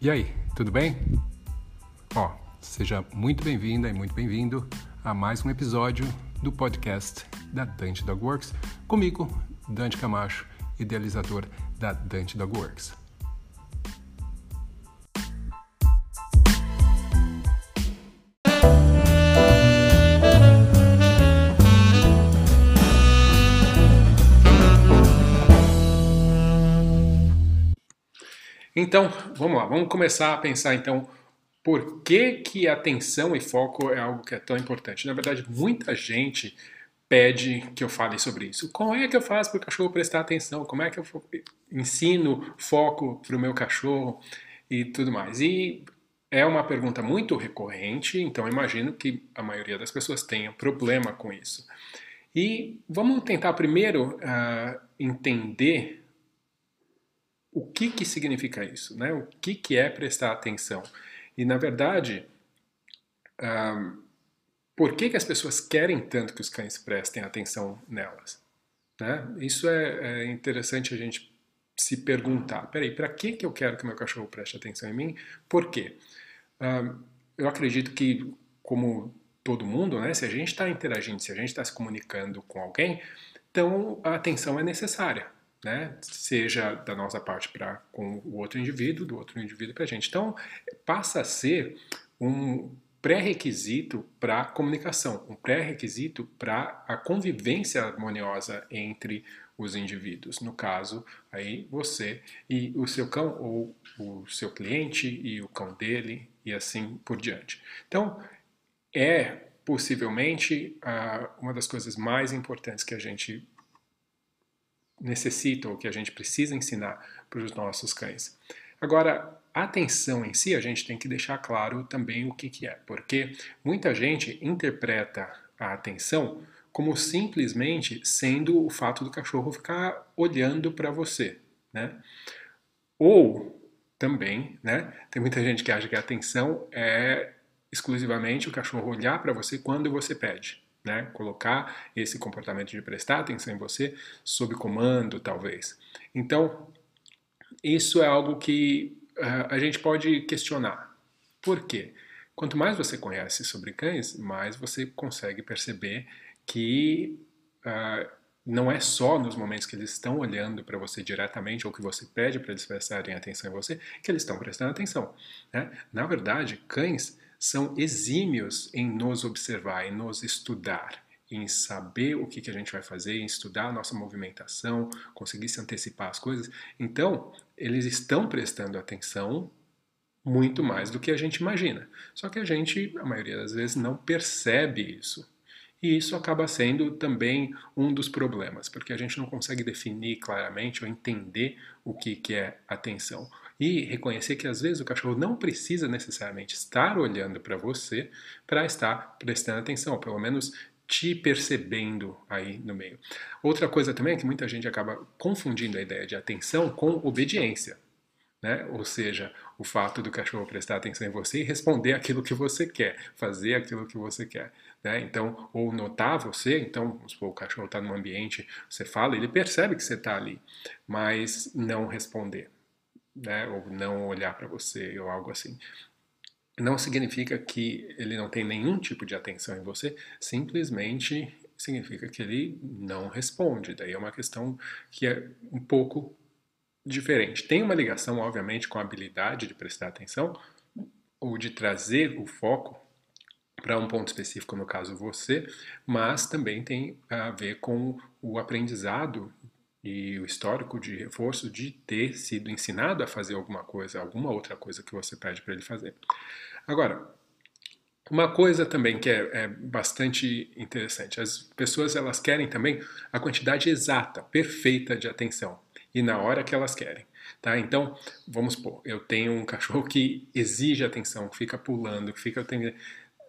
E aí, tudo bem? Ó, seja muito bem-vinda e muito bem-vindo a mais um episódio do podcast da Dante Dog Works, comigo, Dante Camacho, idealizador da Dante Dog Works. Então, vamos lá, vamos começar a pensar então por que, que atenção e foco é algo que é tão importante. Na verdade, muita gente pede que eu fale sobre isso. Como é que eu faço para o cachorro prestar atenção? Como é que eu ensino foco para o meu cachorro e tudo mais? E é uma pergunta muito recorrente, então imagino que a maioria das pessoas tenha problema com isso. E vamos tentar primeiro uh, entender o que, que significa isso, né? O que, que é prestar atenção? E na verdade, um, por que, que as pessoas querem tanto que os cães prestem atenção nelas? Né? Isso é, é interessante a gente se perguntar. Peraí, para que, que eu quero que meu cachorro preste atenção em mim? Por quê? Um, eu acredito que, como todo mundo, né, se a gente está interagindo, se a gente está se comunicando com alguém, então a atenção é necessária né? seja da nossa parte para com o outro indivíduo, do outro indivíduo para a gente. Então, passa a ser um pré-requisito para a comunicação, um pré-requisito para a convivência harmoniosa entre os indivíduos. No caso, aí você e o seu cão, ou o seu cliente e o cão dele, e assim por diante. Então, é possivelmente uma das coisas mais importantes que a gente necessita ou que a gente precisa ensinar para os nossos cães. Agora, a atenção em si, a gente tem que deixar claro também o que, que é, porque muita gente interpreta a atenção como simplesmente sendo o fato do cachorro ficar olhando para você, né? Ou também, né? Tem muita gente que acha que a atenção é exclusivamente o cachorro olhar para você quando você pede né? Colocar esse comportamento de prestar atenção em você sob comando, talvez. Então, isso é algo que uh, a gente pode questionar. Por quê? Quanto mais você conhece sobre cães, mais você consegue perceber que uh, não é só nos momentos que eles estão olhando para você diretamente ou que você pede para eles prestarem atenção em você que eles estão prestando atenção. Né? Na verdade, cães são exímios em nos observar, em nos estudar, em saber o que, que a gente vai fazer, em estudar a nossa movimentação, conseguir se antecipar as coisas. Então, eles estão prestando atenção muito mais do que a gente imagina. Só que a gente, a maioria das vezes, não percebe isso. E isso acaba sendo também um dos problemas, porque a gente não consegue definir claramente ou entender o que, que é atenção e reconhecer que às vezes o cachorro não precisa necessariamente estar olhando para você para estar prestando atenção, ou pelo menos te percebendo aí no meio. Outra coisa também é que muita gente acaba confundindo a ideia de atenção com obediência. Né? Ou seja, o fato do cachorro prestar atenção em você e responder aquilo que você quer, fazer aquilo que você quer. Né? Então, ou notar você, então, vamos supor, o cachorro está num ambiente, você fala, ele percebe que você está ali, mas não responder né, ou não olhar para você ou algo assim. Não significa que ele não tem nenhum tipo de atenção em você, simplesmente significa que ele não responde. Daí é uma questão que é um pouco diferente. Tem uma ligação, obviamente, com a habilidade de prestar atenção ou de trazer o foco para um ponto específico, no caso você, mas também tem a ver com o aprendizado e o histórico de reforço de ter sido ensinado a fazer alguma coisa, alguma outra coisa que você pede para ele fazer. Agora, uma coisa também que é, é, bastante interessante, as pessoas elas querem também a quantidade exata, perfeita de atenção e na hora que elas querem. Tá? Então, vamos supor, eu tenho um cachorro que exige atenção, que fica pulando, que fica. Tem,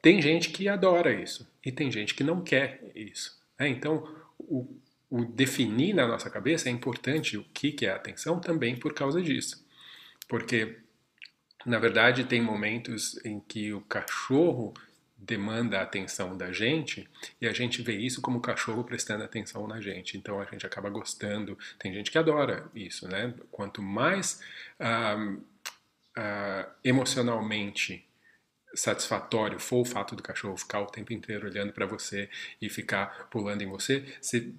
tem gente que adora isso e tem gente que não quer isso. Né? Então, o o definir na nossa cabeça é importante o que, que é atenção também por causa disso. Porque, na verdade, tem momentos em que o cachorro demanda a atenção da gente e a gente vê isso como o cachorro prestando atenção na gente. Então a gente acaba gostando. Tem gente que adora isso, né? Quanto mais uh, emocionalmente satisfatório for o fato do cachorro ficar o tempo inteiro olhando para você e ficar pulando em você,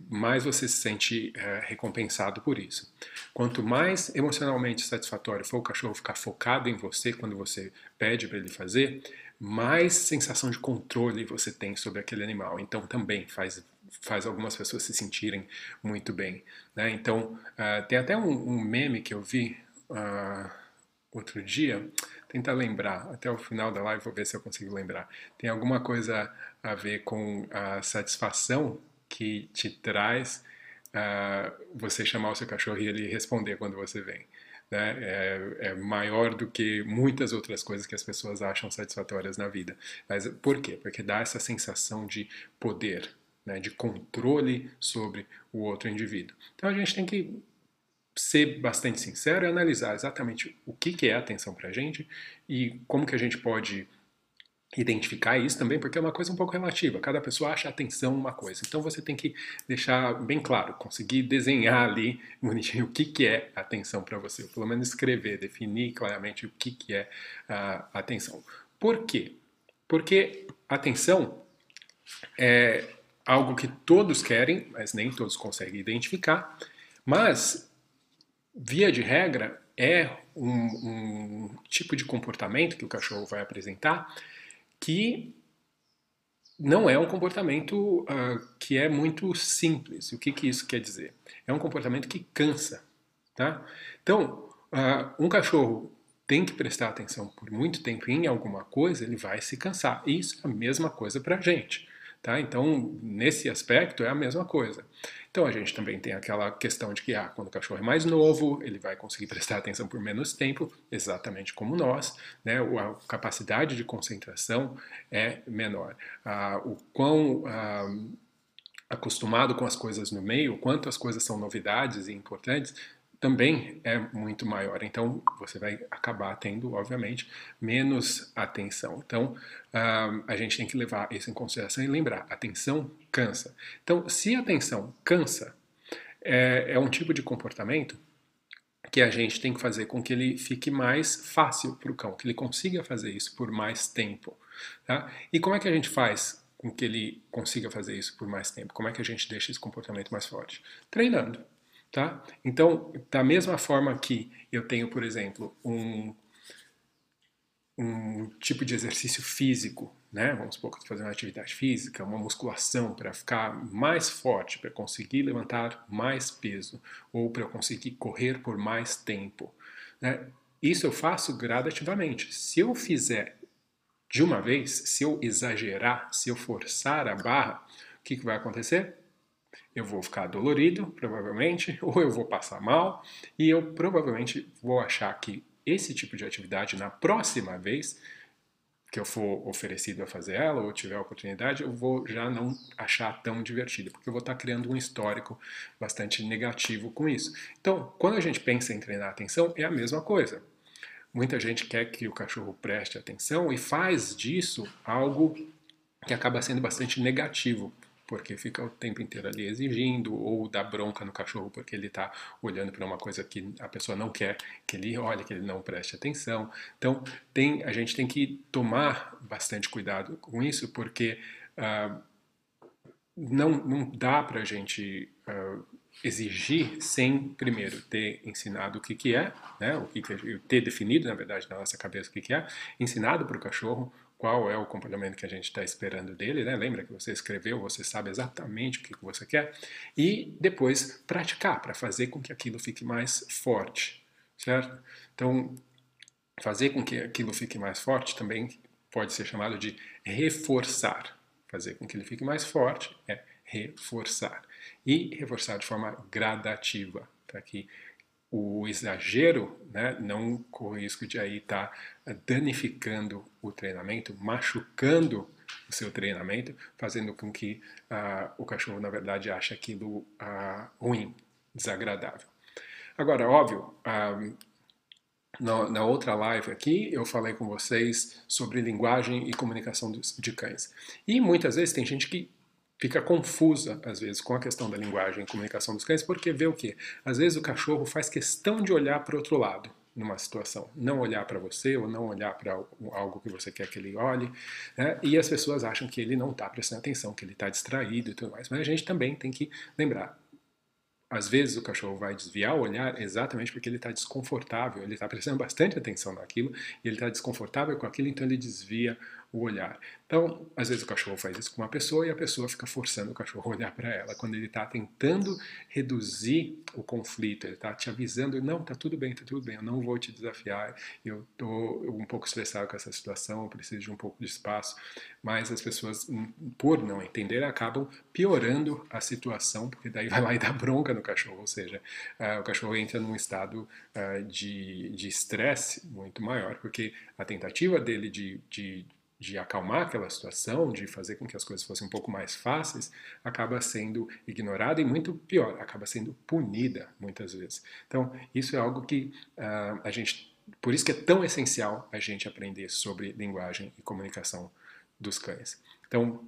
mais você se sente é, recompensado por isso. Quanto mais emocionalmente satisfatório for o cachorro ficar focado em você quando você pede para ele fazer, mais sensação de controle você tem sobre aquele animal. Então também faz faz algumas pessoas se sentirem muito bem. Né? Então uh, tem até um, um, meme que eu vi uh, outro dia tentar lembrar, até o final da live vou ver se eu consigo lembrar. Tem alguma coisa a ver com a satisfação que te traz uh, você chamar o seu cachorro e ele responder quando você vem. Né? É, é, maior do que muitas outras coisas que as pessoas acham satisfatórias na vida. Mas por quê? Porque dá essa sensação de poder, né? de controle sobre o outro indivíduo. Então a gente tem que ser bastante sincero e analisar exatamente o que, que é atenção para a gente e como que a gente pode identificar isso também, porque é uma coisa um pouco relativa. Cada pessoa acha atenção uma coisa. Então você tem que deixar bem claro, conseguir desenhar ali bonitinho o que, que é atenção para você, pelo menos escrever, definir claramente o que, que é a atenção. Por quê? Porque atenção é algo que todos querem, mas nem todos conseguem identificar. Mas via de regra, é um, um, tipo de comportamento que o cachorro vai apresentar que não é um comportamento uh, que é muito simples. O que, que isso quer dizer? É um comportamento que cansa. Tá? Então, uh, um cachorro tem que prestar atenção por muito tempo em alguma coisa, ele vai se cansar. Isso é a mesma coisa para a gente. Tá? Então, nesse aspecto, é a mesma coisa. Então, a gente também tem aquela questão de que, ah, quando o cachorro é mais novo, ele vai conseguir prestar atenção por menos tempo, exatamente como nós, né? a capacidade de concentração é menor. Ah, o quão ah, acostumado com as coisas no meio, quanto as coisas são novidades e importantes, também é muito maior. Então, você vai acabar tendo, obviamente, menos atenção. Então, uh, a gente tem que levar isso em consideração e lembrar: atenção cansa. Então, se atenção cansa, é, é um tipo de comportamento que a gente tem que fazer com que ele fique mais fácil para o cão, que ele consiga fazer isso por mais tempo. Tá? E como é que a gente faz com que ele consiga fazer isso por mais tempo? Como é que a gente deixa esse comportamento mais forte? Treinando. Tá? Então, da mesma forma que eu tenho, por exemplo, um, um tipo de exercício físico, né? vamos supor que eu fazendo uma atividade física, uma musculação para ficar mais forte, para conseguir levantar mais peso, ou para conseguir correr por mais tempo. Né? Isso eu faço gradativamente. Se eu fizer de uma vez, se eu exagerar, se eu forçar a barra, o que, que vai acontecer? Eu vou ficar dolorido, provavelmente, ou eu vou passar mal, e eu provavelmente vou achar que esse tipo de atividade, na próxima vez que eu for oferecido a fazer ela, ou tiver a oportunidade, eu vou já não achar tão divertido, porque eu vou estar criando um histórico bastante negativo com isso. Então, quando a gente pensa em treinar atenção, é a mesma coisa. Muita gente quer que o cachorro preste atenção e faz disso algo que acaba sendo bastante negativo porque fica o tempo inteiro ali exigindo, ou dá bronca no cachorro porque ele está olhando para uma coisa que a pessoa não quer que ele olhe, que ele não preste atenção. Então, tem, a gente tem que tomar bastante cuidado com isso, porque uh, não, não dá para a gente uh, exigir sem primeiro ter ensinado o que, que é, né, o que, que ter definido, na verdade, na nossa cabeça o que, que é, ensinado para o cachorro qual é o comportamento que a gente está esperando dele, né? Lembra que você escreveu, você sabe exatamente o que, você quer, e depois praticar para fazer com que aquilo fique mais forte, certo? Então, fazer com que aquilo fique mais forte também pode ser chamado de reforçar. Fazer com que ele fique mais forte é reforçar. E reforçar de forma gradativa, para que o exagero né, não corre o risco de aí estar tá danificando o treinamento, machucando o seu treinamento, fazendo com que uh, o cachorro, na verdade, ache aquilo uh, ruim, desagradável. Agora, óbvio, uh, na, na, outra live aqui eu falei com vocês sobre linguagem e comunicação de cães. E muitas vezes tem gente que fica confusa, às vezes, com a questão da linguagem e comunicação dos cães, porque vê o quê? Às vezes o cachorro faz questão de olhar para o outro lado. numa situação, não olhar para você ou não olhar para algo que você quer que ele olhe, né? e as pessoas acham que ele não está prestando atenção, que ele está distraído e tudo mais. Mas a gente também tem que lembrar, às vezes o cachorro vai desviar o olhar exatamente porque ele está desconfortável, ele está prestando bastante atenção naquilo e ele está desconfortável com aquilo, então ele desvia o olhar. Então, às vezes o cachorro faz isso com uma pessoa e a pessoa fica forçando o cachorro a olhar para ela, quando ele está tentando reduzir o conflito, ele está te avisando, não, está tudo bem, está tudo bem, eu não vou te desafiar, eu estou um pouco estressado com essa situação, eu preciso de um pouco de espaço, mas as pessoas, hum, por não entender, acabam piorando a situação, porque daí vai lá e dá bronca no cachorro, ou seja, uh, o cachorro entra num estado uh, de estresse muito maior, porque a tentativa dele de, de de acalmar aquela situação, de fazer com que as coisas fossem um pouco mais fáceis, acaba sendo ignorada e muito pior, acaba sendo punida muitas vezes. Então, isso é algo que uh, a gente, por isso que é tão essencial a gente aprender sobre linguagem e comunicação dos cães. Então,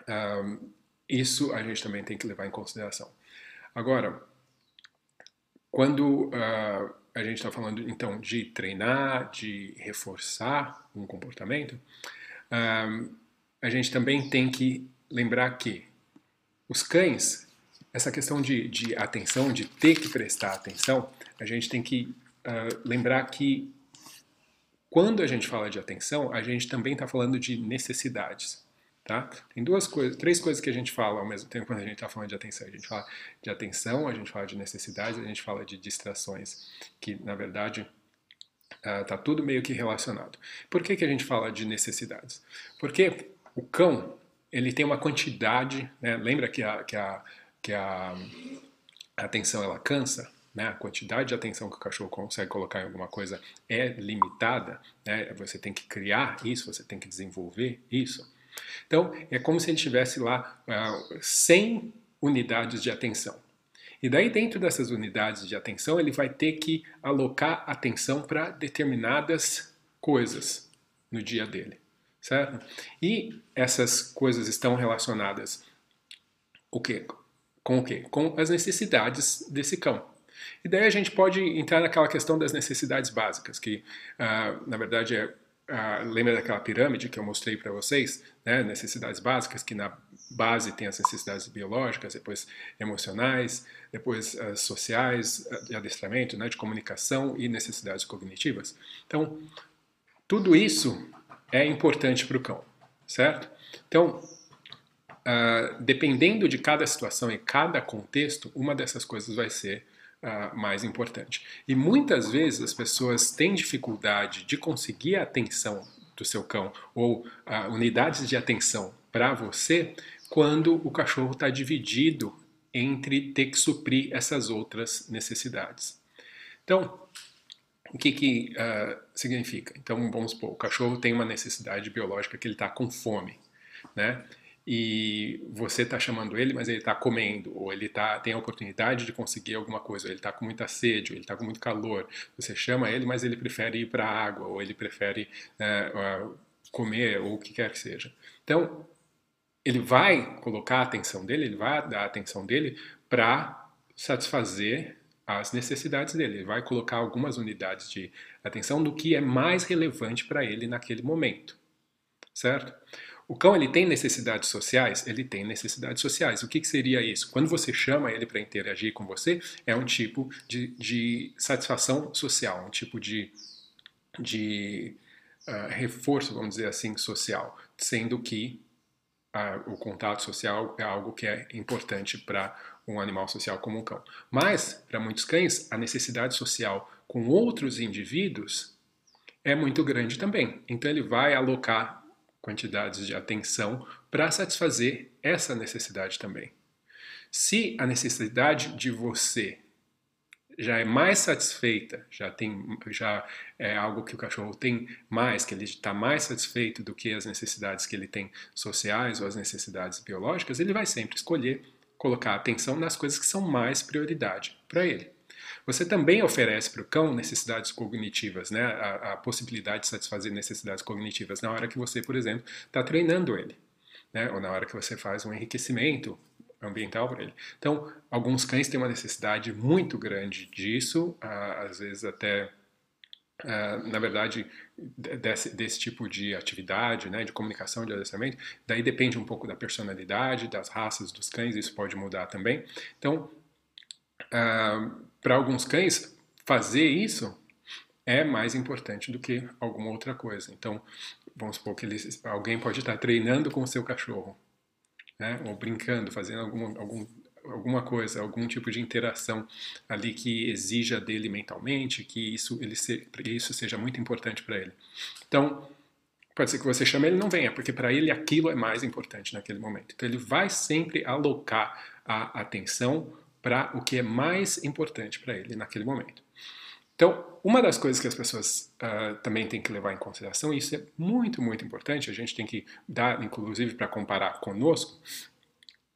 uh, isso a gente também tem que levar em consideração. Agora, quando uh, a gente está falando então de treinar, de reforçar um comportamento, a gente também tem que lembrar que os cães, essa questão de, de atenção, de ter que prestar atenção, a gente tem que uh, lembrar que quando a gente fala de atenção, a gente também está falando de necessidades. Tá? Tem duas coisas, três coisas que a gente fala ao mesmo tempo quando a gente está falando de atenção. A gente fala de atenção, a gente fala de necessidades, a gente fala de distrações, que na verdade está uh, tudo meio que relacionado. Por que, que a gente fala de necessidades? Porque o cão ele tem uma quantidade, né? lembra que a, que a, que a atenção ela cansa? Né, a quantidade de atenção que o cachorro consegue colocar em alguma coisa é limitada, né, você tem que criar isso, você tem que desenvolver isso. Então, é como se ele tivesse lá uh, ah, 100 unidades de atenção. E daí, dentro dessas unidades de atenção, ele vai ter que alocar atenção para determinadas coisas no dia dele, certo? E essas coisas estão relacionadas o quê? com o quê? Com as necessidades desse cão. E daí a gente pode entrar naquela questão das necessidades básicas, que uh, na verdade é ah, lembra daquela pirâmide que eu mostrei para vocês, né? necessidades básicas, que na base tem as necessidades biológicas, depois emocionais, depois as sociais, de adestramento, né? de comunicação e necessidades cognitivas. Então, tudo isso é importante para o cão, certo? Então, uh, dependendo de cada situação e cada contexto, uma dessas coisas vai ser uh, mais importante. E muitas vezes as pessoas têm dificuldade de conseguir a atenção do seu cão ou uh, unidades de atenção para você quando o cachorro está dividido entre ter que suprir essas outras necessidades. Então, o que, que uh, significa? Então, vamos supor, o cachorro tem uma necessidade biológica que ele está com fome, né? E você está chamando ele, mas ele está comendo, ou ele tá, tem a oportunidade de conseguir alguma coisa, ou ele está com muita sede, ou ele está com muito calor. Você chama ele, mas ele prefere ir para a água, ou ele prefere é, comer, ou o que quer que seja. Então, ele vai colocar a atenção dele, ele vai dar a atenção dele para satisfazer as necessidades dele. Ele vai colocar algumas unidades de atenção no que é mais relevante para ele naquele momento, certo? O cão ele tem necessidades sociais? Ele tem necessidades sociais. O que, que seria isso? Quando você chama ele para interagir com você, é um tipo de, de satisfação social, um tipo de, de uh, reforço, vamos dizer assim, social, sendo que uh, o contato social é algo que é importante para um animal social como um cão. Mas, para muitos cães, a necessidade social com outros indivíduos é muito grande também. Então ele vai alocar quantidades de atenção para satisfazer essa necessidade também. Se a necessidade de você já é mais satisfeita, já tem, já é algo que o cachorro tem mais, que ele está mais satisfeito do que as necessidades que ele tem sociais ou as necessidades biológicas, ele vai sempre escolher colocar atenção nas coisas que são mais prioridade para ele. Você também oferece para o cão necessidades cognitivas, né? A, a, possibilidade de satisfazer necessidades cognitivas na hora que você, por exemplo, está treinando ele, né? Ou na hora que você faz um enriquecimento ambiental para ele. Então, alguns cães têm uma necessidade muito grande disso, às vezes até na verdade, desse, desse, tipo de atividade, né, de comunicação, de adestramento, daí depende um pouco da personalidade, das raças dos cães, isso pode mudar também. Então, para alguns cães, fazer isso é mais importante do que alguma outra coisa. Então, vamos supor que alguém pode estar treinando com o seu cachorro, né, ou brincando, fazendo algum, algum alguma coisa, algum tipo de interação ali que exija dele mentalmente, que isso, ele se, isso seja muito importante para ele. Então, pode ser que você chame ele não venha, porque para ele aquilo é mais importante naquele momento. Então, ele vai sempre alocar a atenção para o que é mais importante para ele naquele momento. Então, uma das coisas que as pessoas uh, também têm que levar em consideração, e isso é muito, muito importante, a gente tem que dar, inclusive, para comparar conosco,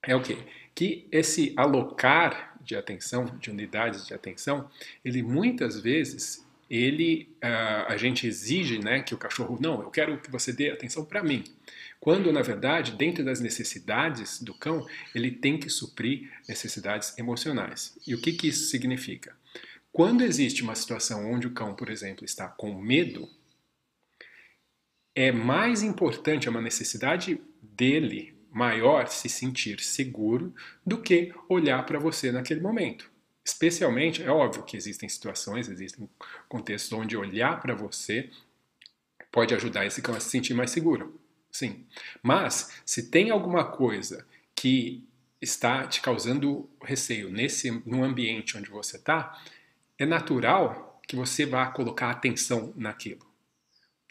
é o quê? Que esse alocar de atenção, de unidades de atenção, ele muitas vezes ele uh, a gente exige né, que o cachorro, não, eu quero que você dê atenção para mim. Quando, na verdade, dentro das necessidades do cão, ele tem que suprir necessidades emocionais. E o que, que isso significa? Quando existe uma situação onde o cão, por exemplo, está com medo, é mais importante, é uma necessidade dele maior se sentir seguro do que olhar para você naquele momento. Especialmente, é óbvio que existem situações, existem contextos onde olhar para você pode ajudar esse cão a se sentir mais seguro. Sim. Mas, se tem alguma coisa que está te causando receio nesse no ambiente onde você está, é natural que você vá colocar atenção naquilo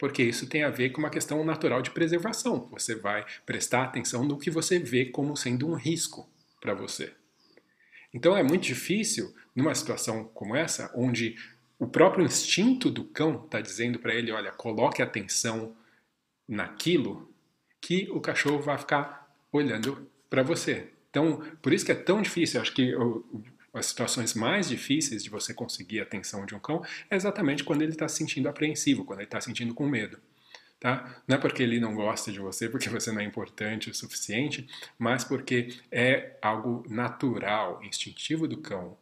porque isso tem a ver com uma questão natural de preservação. Você vai prestar atenção no que você vê como sendo um risco para você. Então é muito difícil, numa situação como essa, onde o próprio instinto do cão está dizendo para ele: olha, coloque atenção naquilo, que o cachorro vai ficar olhando para você. Então, por isso que é tão difícil. Acho que as situações mais difíceis de você conseguir a atenção de um cão é exatamente quando ele está se sentindo apreensivo, quando ele está se sentindo com medo. Tá? Não é porque ele não gosta de você, porque você não é importante o suficiente, mas porque é algo natural, instintivo do cão,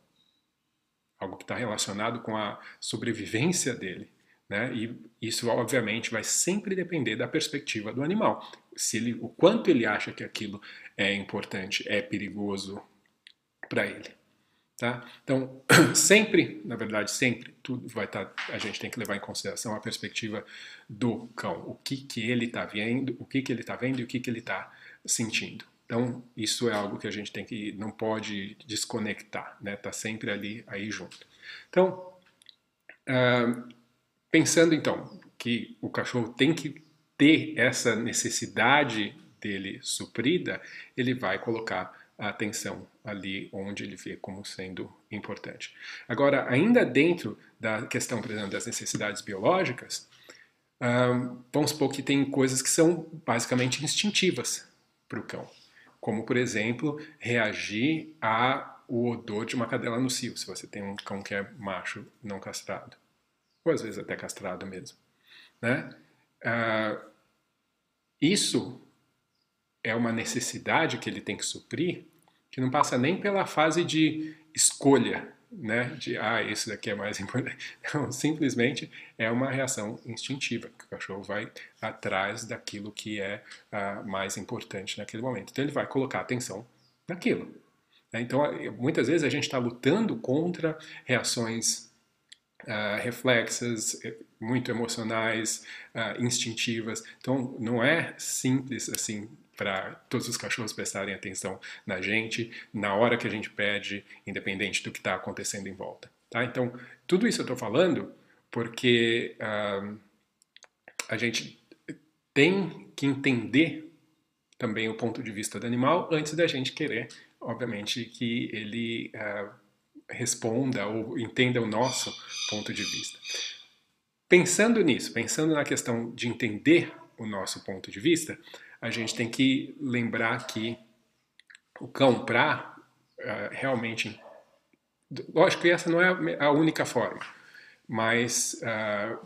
algo que está relacionado com a sobrevivência dele. Né? E isso, obviamente, vai sempre depender da perspectiva do animal. Se ele, o quanto ele acha que aquilo é importante, é perigoso para ele. Tá? Então, sempre, na verdade, sempre, tudo vai estar, tá, a gente tem que levar em consideração a perspectiva do cão, o que, que ele está vendo, o que, que ele está vendo e o que, que ele está sentindo. Então, isso é algo que a gente tem que, não pode desconectar, né? Tá sempre ali, aí junto. Então, uh, pensando então que o cachorro tem que ter essa necessidade dele suprida, ele vai colocar a atenção ali onde ele vê como sendo importante. Agora, ainda dentro da questão, por exemplo, das necessidades biológicas, um, vamos supor que tem coisas que são basicamente instintivas para o cão, como, por exemplo, reagir ao odor de uma cadela no cio, se você tem um cão que é macho não castrado, ou às vezes até castrado mesmo. Né? Uh, isso é uma necessidade que ele tem que suprir, que não passa nem pela fase de escolha, né? De, ah, esse daqui é mais importante. Não, simplesmente é uma reação instintiva, que o cachorro vai atrás daquilo que é ah, mais importante naquele momento. Então ele vai colocar atenção naquilo. Né? Então, muitas vezes a gente está lutando contra reações Uh, reflexas, eh, muito emocionais, uh, instintivas. Então, não é simples assim para todos os cachorros prestarem atenção na gente, na hora que a gente pede, independente do que está acontecendo em volta. Tá? Então, tudo isso eu estou falando porque uh, a gente tem que entender também o ponto de vista do animal antes da gente querer, obviamente, que ele uh, responda ou entenda o nosso ponto de vista. Pensando nisso, pensando na questão de entender o nosso ponto de vista, a gente tem que lembrar que o cão pra uh, realmente lógico que essa não é a única forma mas uh,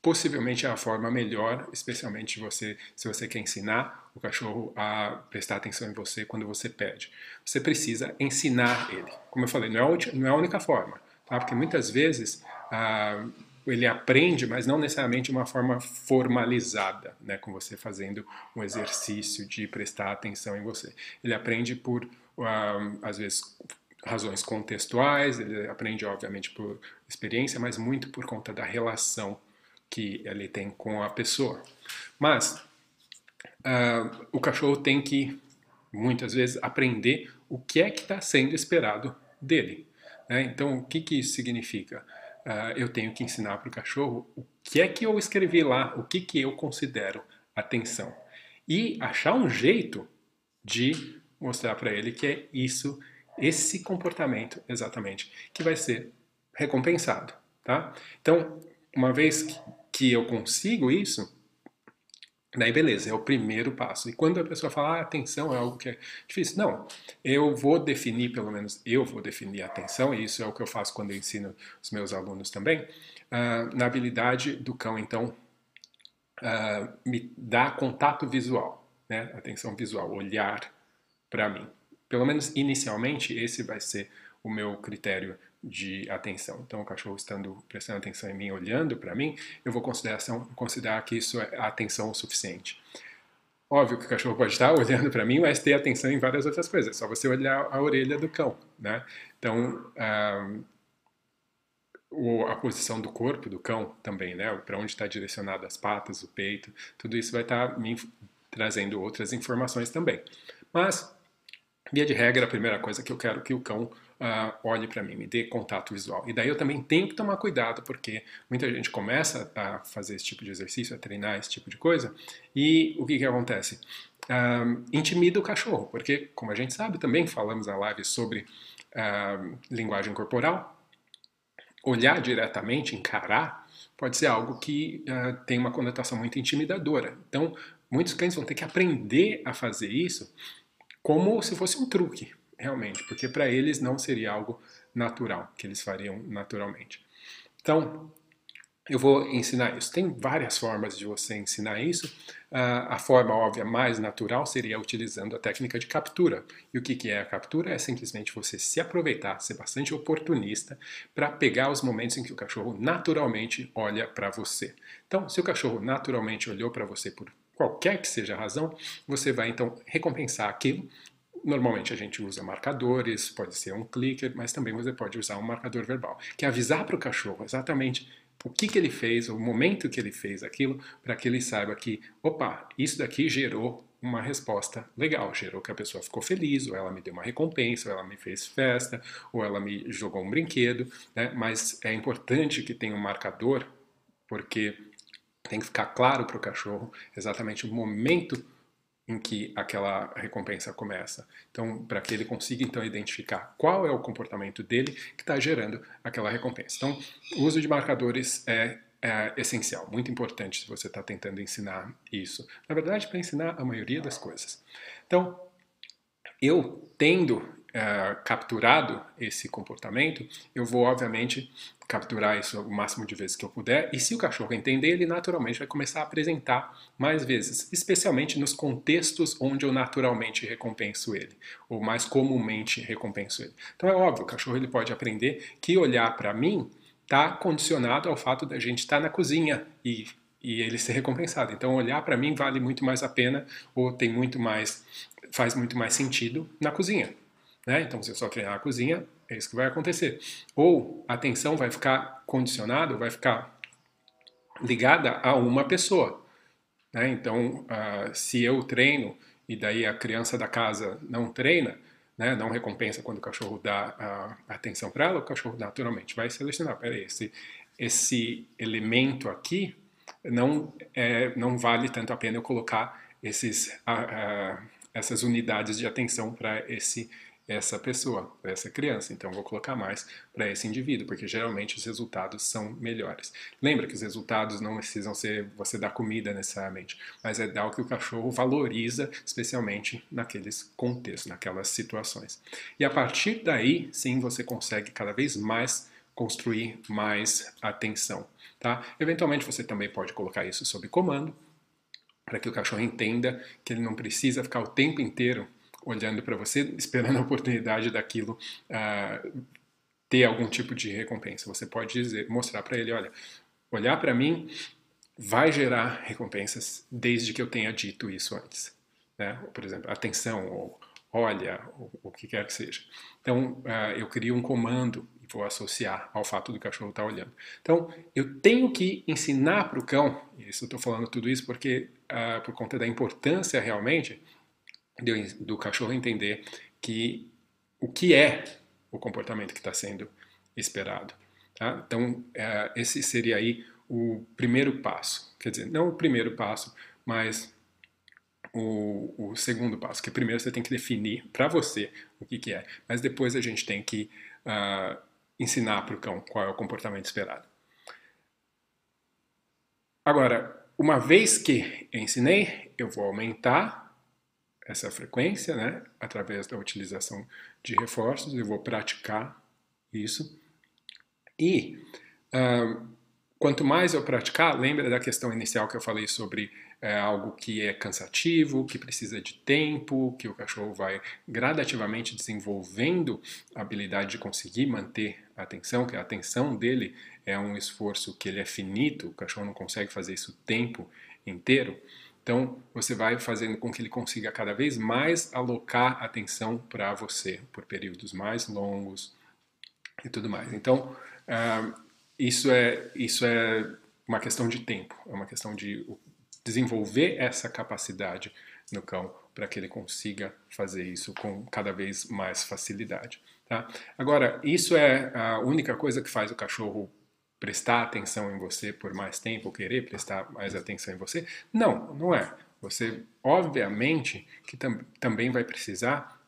possivelmente é a forma melhor especialmente você se você quer ensinar o cachorro a prestar atenção em você quando você pede você precisa ensinar ele como eu falei não é, não é a única forma tá? porque muitas vezes uh, ele aprende, mas não necessariamente de uma forma formalizada, né, com você fazendo um exercício de prestar atenção em você. Ele aprende por, uh, às vezes, razões contextuais, ele aprende, obviamente, por experiência, mas muito por conta da relação que ele tem com a pessoa. Mas uh, o cachorro tem que, muitas vezes, aprender o que é que está sendo esperado dele. Né? Então, o que, que isso significa? Uh, eu tenho que ensinar para o cachorro o que é que eu escrevi lá, o que, que eu considero atenção. E achar um jeito de mostrar para ele que é isso, esse comportamento exatamente, que vai ser recompensado. Tá? Então, uma vez que, eu consigo isso, Daí beleza, é o primeiro passo. E quando a pessoa fala, ah, atenção é algo que é difícil, não. Eu vou definir, pelo menos eu vou definir a atenção, e isso é o que eu faço quando eu ensino os meus alunos também, uh, na habilidade do cão, então, uh, me dá contato visual, né? atenção visual, olhar para mim. Pelo menos inicialmente, esse vai ser o meu critério de atenção. Então, o cachorro estando prestando atenção em mim, olhando para mim, eu vou considerar, considerar que isso é atenção o suficiente. Óbvio que o cachorro pode estar olhando para mim, mas ter atenção em várias outras coisas. É só você olhar a orelha do cão, né? Então, ah, a posição do corpo do cão também, né? Para onde está direcionado as patas, o peito, tudo isso vai estar tá me trazendo outras informações também. Mas, via de regra, a primeira coisa que eu quero que o cão uh, olhe para mim, me dê contato visual. E daí eu também tenho que tomar cuidado, porque muita gente começa a fazer esse tipo de exercício, a treinar esse tipo de coisa, e o que, que acontece? Uh, intimida o cachorro, porque, como a gente sabe, também falamos na live sobre uh, linguagem corporal. Olhar diretamente, encarar, pode ser algo que uh, tem uma conotação muito intimidadora. Então, muitos cães vão ter que aprender a fazer isso como se fosse um truque realmente, porque para eles não seria algo natural, que eles fariam naturalmente. Então, eu vou ensinar isso. Tem várias formas de você ensinar isso. Uh, a forma óbvia mais natural seria utilizando a técnica de captura. E o que, que é a captura? É simplesmente você se aproveitar, ser bastante oportunista para pegar os momentos em que o cachorro naturalmente olha para você. Então, se o cachorro naturalmente olhou para você por qualquer que seja a razão, você vai então recompensar aquilo Normalmente a gente usa marcadores, pode ser um clicker, mas também você pode usar um marcador verbal, que é avisar para o cachorro exatamente o que, que ele fez, o momento que ele fez aquilo, para que ele saiba que, opa, isso daqui gerou uma resposta legal, gerou que a pessoa ficou feliz, ou ela me deu uma recompensa, ou ela me fez festa, ou ela me jogou um brinquedo, né? mas é importante que tenha um marcador, porque tem que ficar claro para o cachorro exatamente o momento em que aquela recompensa começa. Então, para que ele consiga então identificar qual é o comportamento dele que está gerando aquela recompensa. Então, o uso de marcadores é, é essencial, muito importante se você está tentando ensinar isso. Na verdade, para ensinar a maioria das coisas. Então, eu tendo é, capturado esse comportamento, eu vou obviamente capturar isso o máximo de vezes que eu puder, e se o cachorro entender, ele naturalmente vai começar a apresentar mais vezes, especialmente nos contextos onde eu naturalmente recompenso ele, ou mais comumente recompenso ele. Então é óbvio, o cachorro ele pode aprender que olhar para mim está condicionado ao fato da gente estar tá na cozinha e e ele ser recompensado. Então olhar para mim vale muito mais a pena ou tem muito mais faz muito mais sentido na cozinha. Né? Então, se eu só treinar na cozinha, é isso que vai acontecer. Ou a atenção vai ficar condicionada, vai ficar ligada a uma pessoa. Né? Então, uh, se eu treino e daí a criança da casa não treina, né, não recompensa quando o cachorro dá uh, atenção para ela, o cachorro naturalmente vai selecionar. Peraí, esse, esse elemento aqui não, é, não vale tanto a pena eu colocar esses, uh, essas unidades de atenção para esse essa pessoa, essa criança. Então, vou colocar mais para esse indivíduo, porque geralmente os resultados são melhores. Lembra que os resultados não precisam ser você dar comida necessariamente, mas é dar o que o cachorro valoriza, especialmente naqueles contextos, naquelas situações. E a partir daí, sim, você consegue cada vez mais construir mais atenção. Tá? Eventualmente, você também pode colocar isso sob comando, para que o cachorro entenda que ele não precisa ficar o tempo inteiro olhando para você, esperando a oportunidade daquilo uh, ter algum tipo de recompensa. Você pode dizer, mostrar para ele, olha, olhar para mim vai gerar recompensas desde que eu tenha dito isso antes. Né? Por exemplo, atenção, ou olha, ou o que quer que seja. Então, uh, eu crio um comando e vou associar ao fato do cachorro estar tá olhando. Então, eu tenho que ensinar para o cão, isso eu estou falando tudo isso porque, uh, por conta da importância realmente do cachorro entender que o que é o comportamento que está sendo esperado. Tá? Então, uh, esse seria aí o primeiro passo. Quer dizer, não o primeiro passo, mas o, o segundo passo, que primeiro você tem que definir para você o que, que, é, mas depois a gente tem que uh, ensinar para o cão qual é o comportamento esperado. Agora, uma vez que ensinei, eu vou aumentar essa frequência, né, através da utilização de reforços, eu vou praticar isso. E uh, quanto mais eu praticar, lembra da questão inicial que eu falei sobre é algo que é cansativo, que precisa de tempo, que o cachorro vai gradativamente desenvolvendo a habilidade de conseguir manter a atenção, que a atenção dele é um esforço que ele é finito, o cachorro não consegue fazer isso o tempo inteiro. Então, você vai fazendo com que ele consiga cada vez mais alocar atenção para você por períodos mais longos e tudo mais. Então, uh, isso é isso é uma questão de tempo, é uma questão de desenvolver essa capacidade no cão para que ele consiga fazer isso com cada vez mais facilidade. Tá? Agora, isso é a única coisa que faz o cachorro prestar atenção em você por mais tempo, querer prestar mais atenção em você? Não, não é. Você, obviamente, que tam também vai precisar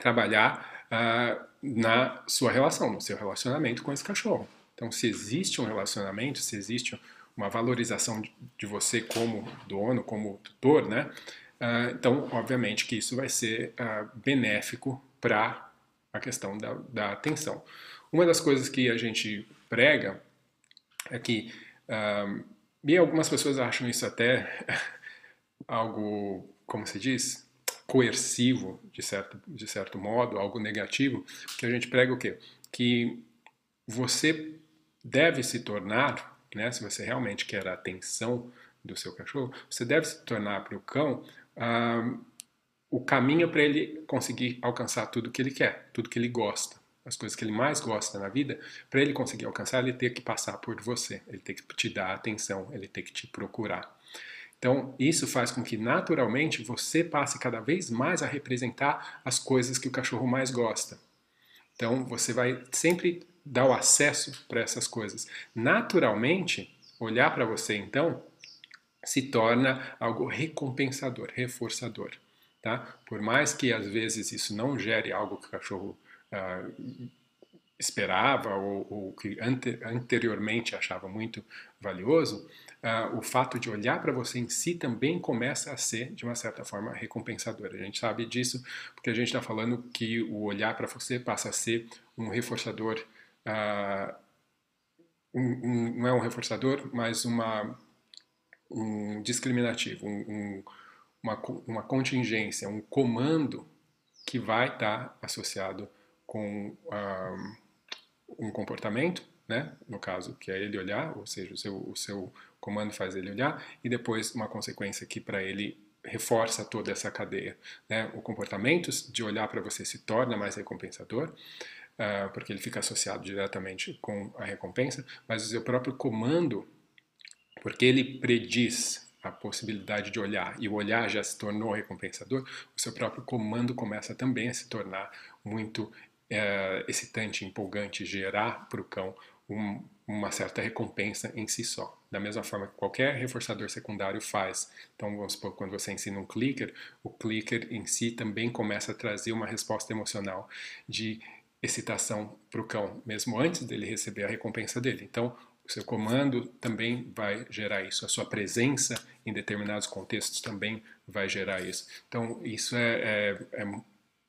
trabalhar uh, na sua relação, no seu relacionamento com esse cachorro. Então, se existe um relacionamento, se existe uma valorização de você como dono, como tutor, né? Uh, então, obviamente que isso vai ser uh, benéfico para a questão da, da, atenção. Uma das coisas que a gente prega é que, uh, e algumas pessoas acham isso até algo, como se diz, coercivo, de certo, de certo modo, algo negativo, que a gente prega o quê? Que você deve se tornar né, se você realmente quer a atenção do seu cachorro, você deve se tornar para o cão ah, o caminho para ele conseguir alcançar tudo que ele quer, tudo que ele gosta, as coisas que ele mais gosta na vida. Para ele conseguir alcançar, ele tem que passar por você, ele tem que te dar atenção, ele tem que te procurar. Então, isso faz com que naturalmente você passe cada vez mais a representar as coisas que o cachorro mais gosta. Então, você vai sempre dá o acesso para essas coisas. Naturalmente, olhar para você então se torna algo recompensador, reforçador. Tá? Por mais que às vezes isso não gere algo que o cachorro ah, esperava ou, ou que ante, anteriormente achava muito valioso, uh, o fato de olhar para você em si também começa a ser, de uma certa forma, recompensador. A gente sabe disso porque a gente está falando que o olhar para você passa a ser um reforçador uh, um, um, não é um reforçador, mas uma, um discriminativo, um, uma, uma contingência, um comando que vai estar tá associado com uh, um comportamento, né? no caso, que é ele olhar, ou seja, o seu, o seu comando faz ele olhar, e depois uma consequência que para ele reforça toda essa cadeia. Né? O comportamento de olhar para você se torna mais recompensador, uh, porque ele fica associado diretamente com a recompensa, mas o seu próprio comando, porque ele prediz a possibilidade de olhar e o olhar já se tornou recompensador, o seu próprio comando começa também a se tornar muito uh, excitante, empolgante, gerar para o cão um, uma certa recompensa em si só. Da mesma forma que qualquer reforçador secundário faz. Então, vamos supor, quando você ensina um clicker, o clicker em si também começa a trazer uma resposta emocional de excitação para o cão, mesmo antes dele receber a recompensa dele. Então, o seu comando também vai gerar isso, a sua presença em determinados contextos também vai gerar isso. Então, isso é, é, é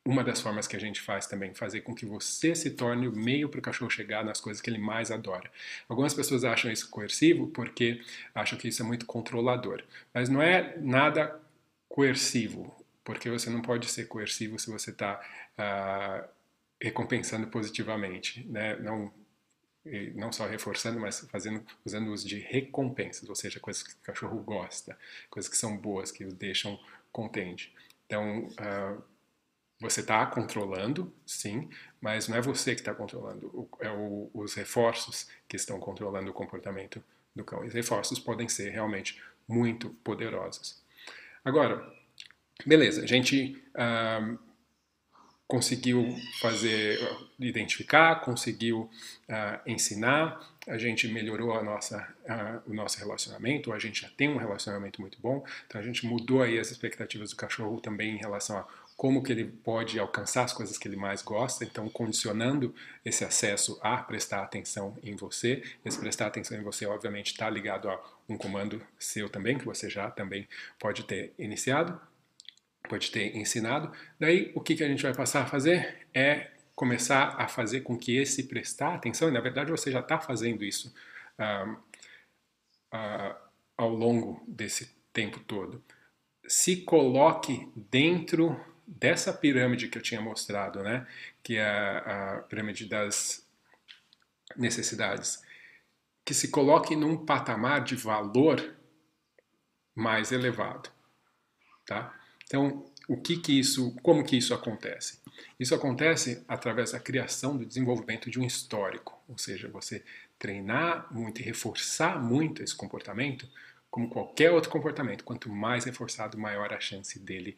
uma das formas que a gente faz também, fazer com que você se torne o meio para o cachorro chegar nas coisas que ele mais adora. Algumas pessoas acham isso coercivo porque acham que isso é muito controlador, mas não é nada coercivo, porque você não pode ser coercivo se você está uh, recompensando positivamente, né? Não não só reforçando, mas fazendo, usando os de recompensas, ou seja, coisas que o cachorro gosta, coisas que são boas, que o deixam contente. Então, uh, você está controlando, sim, mas não é você que está controlando, é o, os reforços que estão controlando o comportamento do cão. E reforços podem ser realmente muito poderosos. Agora, beleza, a gente uh, conseguiu fazer, identificar, conseguiu uh, ensinar, a gente melhorou a nossa, o nosso relacionamento, a gente já tem um relacionamento muito bom, então a gente mudou aí as expectativas do cachorro também em relação a como que ele pode alcançar as coisas que ele mais gosta, então condicionando esse acesso a prestar atenção em você. Esse prestar atenção em você, obviamente, está ligado a um comando seu também, que você já também pode ter iniciado, pode ter ensinado. Daí, o que, que a gente vai passar a fazer é começar a fazer com que esse prestar atenção, e na verdade você já está fazendo isso uh, uh, ao longo desse tempo todo, se coloque dentro dessa pirâmide que eu tinha mostrado, né, que é a, a pirâmide das necessidades, que se coloque num patamar de valor mais elevado, tá? Então, o que que isso, como que isso acontece? Isso acontece através da criação do desenvolvimento de um histórico, ou seja, você treinar muito e reforçar muito esse comportamento, como qualquer outro comportamento, quanto mais reforçado, maior a chance dele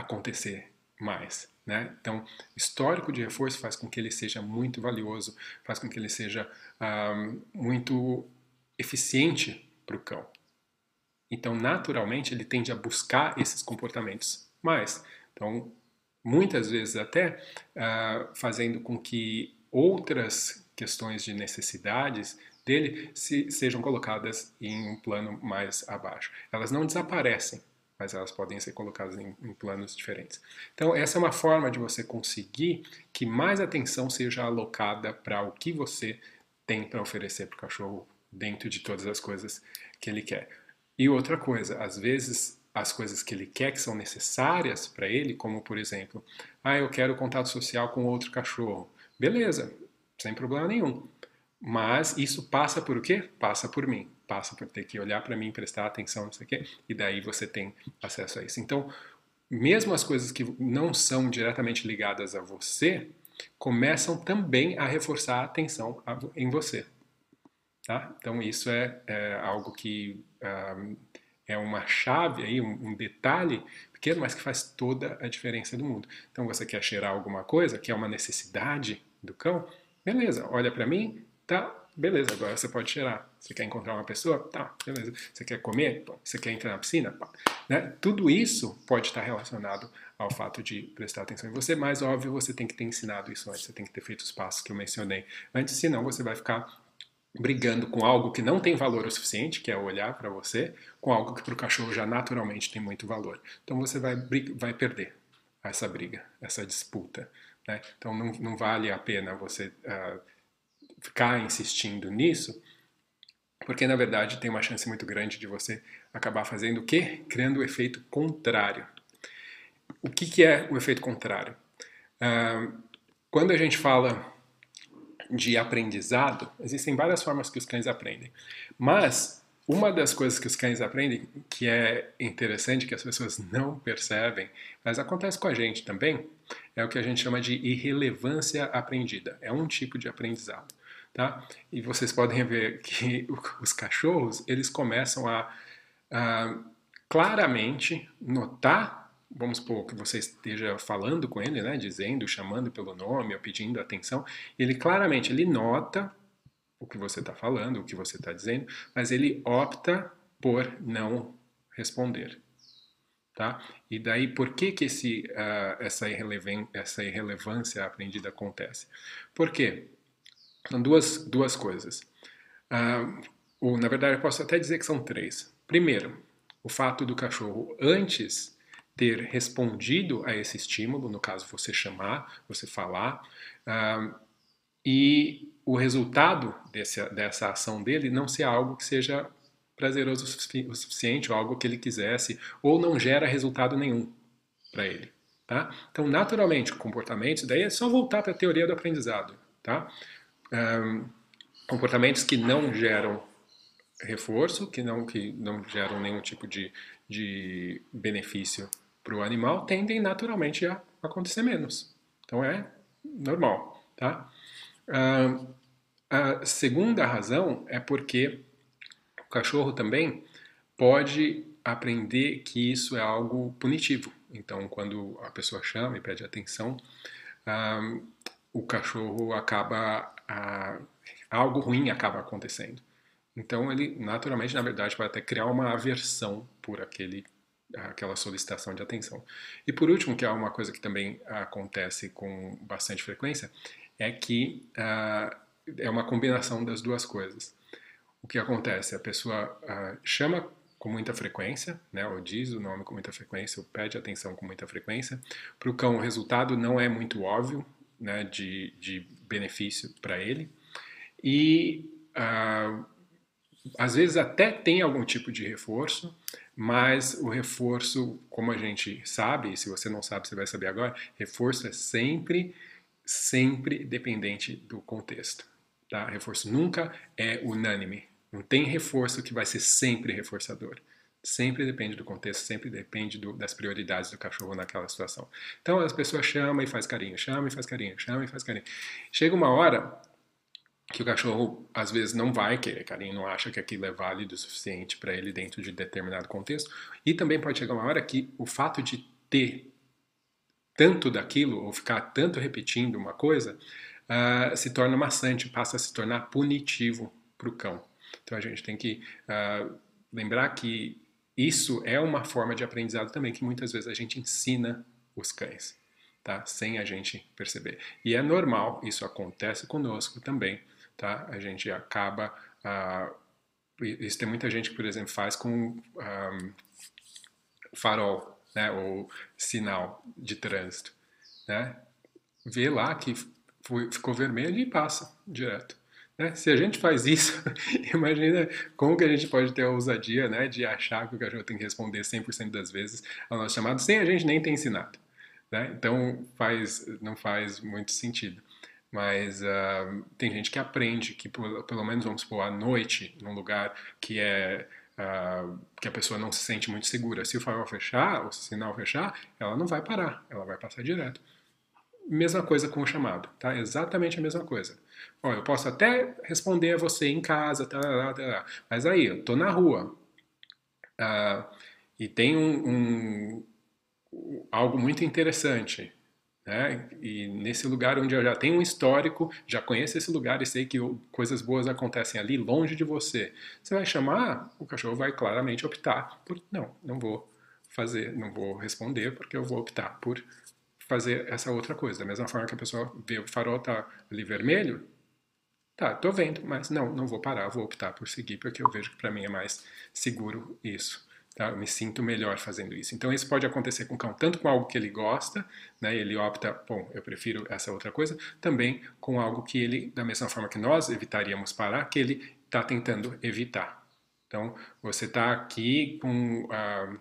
acontecer mais. Né? Então, histórico de reforço faz com que ele seja muito valioso, faz com que ele seja um, muito eficiente para o cão. Então, naturalmente, ele tende a buscar esses comportamentos mais. Então, muitas vezes até uh, fazendo com que outras questões de necessidades dele se, sejam colocadas em um plano mais abaixo. Elas não desaparecem, mas elas podem ser colocadas em, em, planos diferentes. Então, essa é uma forma de você conseguir que mais atenção seja alocada para o que você tem para oferecer para o cachorro dentro de todas as coisas que ele quer. E outra coisa, às vezes as coisas que ele quer que são necessárias para ele, como por exemplo, ah, eu quero contato social com outro cachorro. Beleza, sem problema nenhum. Mas isso passa por o quê? Passa por mim passa por ter que olhar para mim, prestar atenção, não sei o quê, e daí você tem acesso a isso. Então, mesmo as coisas que não são diretamente ligadas a você, começam também a reforçar a atenção em você. Tá? Então, isso é, é algo que é uma chave, aí, um, um detalhe pequeno, mas que faz toda a diferença do mundo. Então, você quer cheirar alguma coisa, que é uma necessidade do cão, beleza, olha para mim, tá beleza, agora você pode cheirar. Você quer encontrar uma pessoa? Tá, beleza. Você quer comer? Você quer entrar na piscina? Né? Tudo isso pode estar relacionado ao fato de prestar atenção em você, mas óbvio você tem que ter ensinado isso antes, você tem que ter feito os passos que eu mencionei antes, senão você vai ficar brigando com algo que não tem valor o suficiente, que é olhar para você, com algo que para o cachorro já naturalmente tem muito valor. Então você vai, vai perder essa briga, essa disputa. Né? Então não, não vale a pena você uh, ficar insistindo nisso, porque na verdade tem uma chance muito grande de você acabar fazendo o quê? Criando o efeito contrário. O que, que é o efeito contrário? Uh, quando a gente fala de aprendizado, existem várias formas que os cães aprendem, mas uma das coisas que os cães aprendem, que é interessante, que as pessoas não percebem, mas acontece com a gente também, é o que a gente chama de irrelevância aprendida. É um tipo de aprendizado. Tá? E vocês podem ver que os cachorros eles começam a, a claramente notar, vamos supor que você esteja falando com ele, né, dizendo, chamando pelo nome ou pedindo atenção, ele claramente ele nota o que você está falando, o que você está dizendo, mas ele opta por não responder. Tá? E daí, por que, que esse, uh, essa, essa irrelevância aprendida acontece? Por quê? São duas, duas coisas. Uh, ou, na verdade, eu posso até dizer que são três. Primeiro, o fato do cachorro, antes ter respondido a esse estímulo, no caso você chamar, você falar, uh, e o resultado desse, dessa ação dele não ser algo que seja prazeroso o suficiente, ou algo que ele quisesse, ou não gera resultado nenhum para ele. Tá? Então, naturalmente, comportamentos, daí é só voltar para a teoria do aprendizado. Tá? Um, comportamentos que não geram reforço, que não, que não geram nenhum tipo de, de benefício para o animal, tendem naturalmente a acontecer menos. Então é normal, tá? A segunda razão é porque o cachorro também pode aprender que isso é algo punitivo. Então, quando a pessoa chama e pede atenção, uh, o cachorro acaba. Uh, algo ruim acaba acontecendo. Então, ele naturalmente, na verdade, vai até criar uma aversão por aquele aquela solicitação de atenção. E por último, que é uma coisa que também acontece com bastante frequência, é que uh, é uma combinação das duas coisas. O que acontece? A pessoa uh, chama com muita frequência, né, ou diz o nome com muita frequência, ou pede atenção com muita frequência. Para o cão, o resultado não é muito óbvio né, de, de benefício para ele. E uh, às vezes até tem algum tipo de reforço, mas o reforço, como a gente sabe, se você não sabe, você vai saber agora, reforço é sempre, sempre dependente do contexto. Tá? Reforço nunca é unânime. Não tem reforço que vai ser sempre reforçador. Sempre depende do contexto, sempre depende do, das prioridades do cachorro naquela situação. Então as pessoas chamam e faz carinho, chamam e faz carinho, chamam e faz carinho. Chega uma hora que o cachorro às vezes não vai querer carinho, não acha que aquilo é válido o suficiente para ele dentro de determinado contexto. E também pode chegar uma hora que o fato de ter tanto daquilo ou ficar tanto repetindo uma coisa uh, se torna maçante, passa a se tornar punitivo para o cão. Então a gente tem que uh, lembrar que isso é uma forma de aprendizado também que muitas vezes a gente ensina os cães, tá? Sem a gente perceber. E é normal, isso acontece conosco também tá? A gente acaba uh, isso tem muita gente que, por exemplo, faz com ah, farol, né, ou sinal de trânsito, né? Vê lá que foi, ficou vermelho e passa direto. Né? Se a gente faz isso, imagina como que a gente pode ter a ousadia né, de achar que o cachorro tem que responder 100% das vezes ao nosso chamado, sem a gente nem ter ensinado. Né? Então faz, não faz muito sentido. Mas uh, tem gente que aprende que, pelo menos, vamos supor, à noite, num lugar que é uh, que a pessoa não se sente muito segura. Se o farol fechar, o sinal fechar, ela não vai parar, ela vai passar direto. Mesma coisa com o chamado, tá? Exatamente a mesma coisa. Bom, eu posso até responder a você em casa, tá, tá, tá, mas aí, eu tô na rua. Uh, e tem um, um, algo muito interessante né? E nesse lugar onde eu já tenho um histórico, já conheço esse lugar e sei que coisas boas acontecem ali, longe de você, você vai chamar, o cachorro vai claramente optar por não, não vou fazer, não vou responder porque eu vou optar por fazer essa outra coisa. Da mesma forma que a pessoa vê o farol tá ali vermelho, tá, tô vendo, mas não, não vou parar, vou optar por seguir porque eu vejo que para mim é mais seguro isso. Tá? Eu me sinto melhor fazendo isso. Então isso pode acontecer com o cão, tanto com algo que ele gosta, né? ele opta, bom, eu prefiro essa outra coisa, também com algo que ele, da mesma forma que nós evitaríamos parar, que ele está tentando evitar. Então você está aqui com a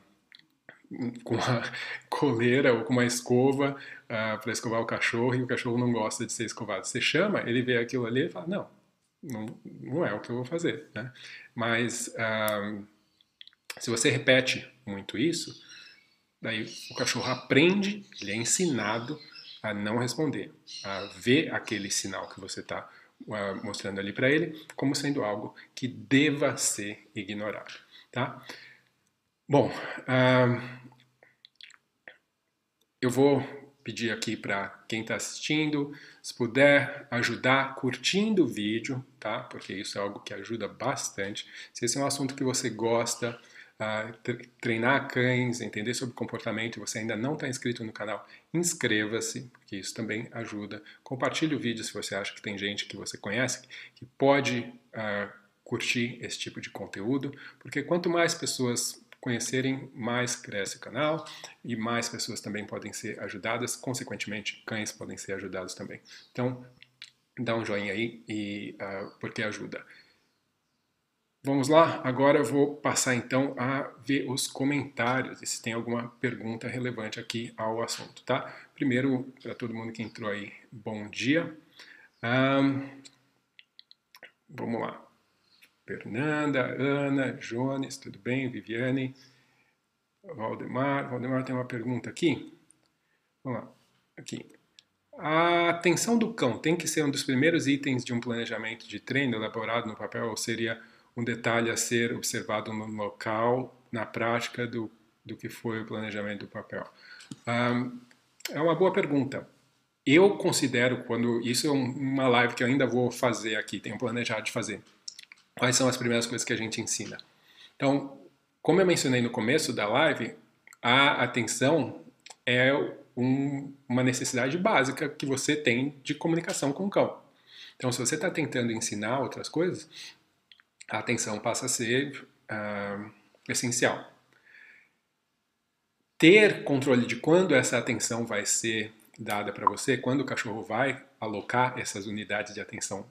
com uma coleira ou com uma escova uh, para escovar o cachorro e o cachorro não gosta de ser escovado. Você chama, ele vê aquilo ali e fala, não, não, não é o que eu vou fazer. Né? Mas uh, se você repete muito isso, daí o cachorro aprende, ele é ensinado a não responder, a ver aquele sinal que você está uh, ah, mostrando ali para ele como sendo algo que deva ser ignorado, tá? Bom, uh, eu vou pedir aqui para quem está assistindo, se puder ajudar curtindo o vídeo, tá? Porque isso é algo que ajuda bastante. Se esse é um assunto que você gosta, treinar cães, entender sobre comportamento e você ainda não está inscrito no canal, inscreva-se, que isso também ajuda. Compartilhe o vídeo se você acha que tem gente que você conhece que pode uh, curtir esse tipo de conteúdo, porque quanto mais pessoas conhecerem, mais cresce o canal e mais pessoas também podem ser ajudadas, consequentemente, cães podem ser ajudados também. Então, dá um joinha aí, e, uh, porque ajuda. Vamos lá, agora eu vou passar então a ver os comentários e se tem alguma pergunta relevante aqui ao assunto, tá? Primeiro, para todo mundo que entrou aí, bom dia. Um, vamos lá. Fernanda, Ana, Jones, tudo bem? Viviane, Valdemar. Valdemar tem uma pergunta aqui. Vamos lá. Aqui. A atenção do cão tem que ser um dos primeiros itens de um planejamento de treino elaborado no papel ou seria um detalhe a ser observado no local, na prática do, do que foi o planejamento do papel? Um, é uma boa pergunta. Eu considero, quando isso é uma live que eu ainda vou fazer aqui, tenho planejado de fazer, quais são as primeiras coisas que a gente ensina. Então, como eu mencionei no começo da live, a atenção é um, uma necessidade básica que você tem de comunicação com o cão. Então, se você está tentando ensinar outras coisas, a atenção passa a ser uh, essencial. Ter controle de quando essa atenção vai ser dada para você, quando o cachorro vai alocar essas unidades de atenção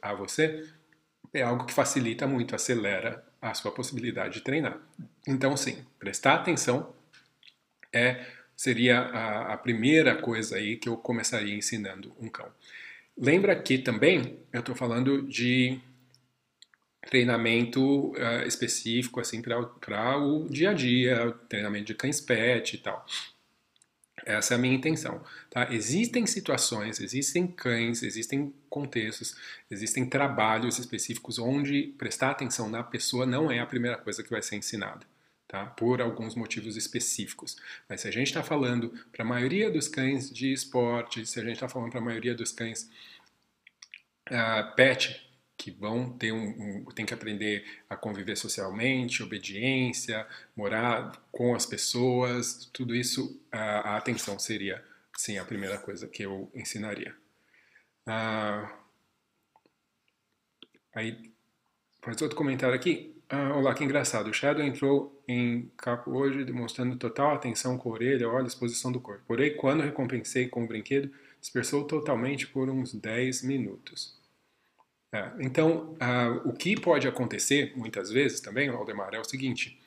a você, é algo que facilita muito, acelera a sua possibilidade de treinar. Então, sim, prestar atenção é seria a, a, primeira coisa aí que eu começaria ensinando um cão. Lembra que também eu estou falando de treinamento uh, específico assim para o dia a dia, treinamento de cães pet e tal. Essa é a minha intenção. Tá? Existem situações, existem cães, existem contextos, existem trabalhos específicos onde prestar atenção na pessoa não é a primeira coisa que vai ser ensinada tá? por alguns motivos específicos. Mas se a gente está falando para a maioria dos cães de esporte, se a gente está falando para a maioria dos cães uh, pet, que vão ter um, um, tem que aprender a conviver socialmente, obediência, morar com as pessoas, tudo isso a, a atenção seria sim a primeira coisa que eu ensinaria. Ah, aí faz outro comentário aqui. Ah, olá, que engraçado. O Shadow entrou em capo hoje, demonstrando total atenção com a orelha, olhos, posição do corpo. Porém, quando recompensei com o brinquedo, dispersou totalmente por uns 10 minutos. É, então, ah, o que pode acontecer, muitas vezes também, Aldemar, é o seguinte,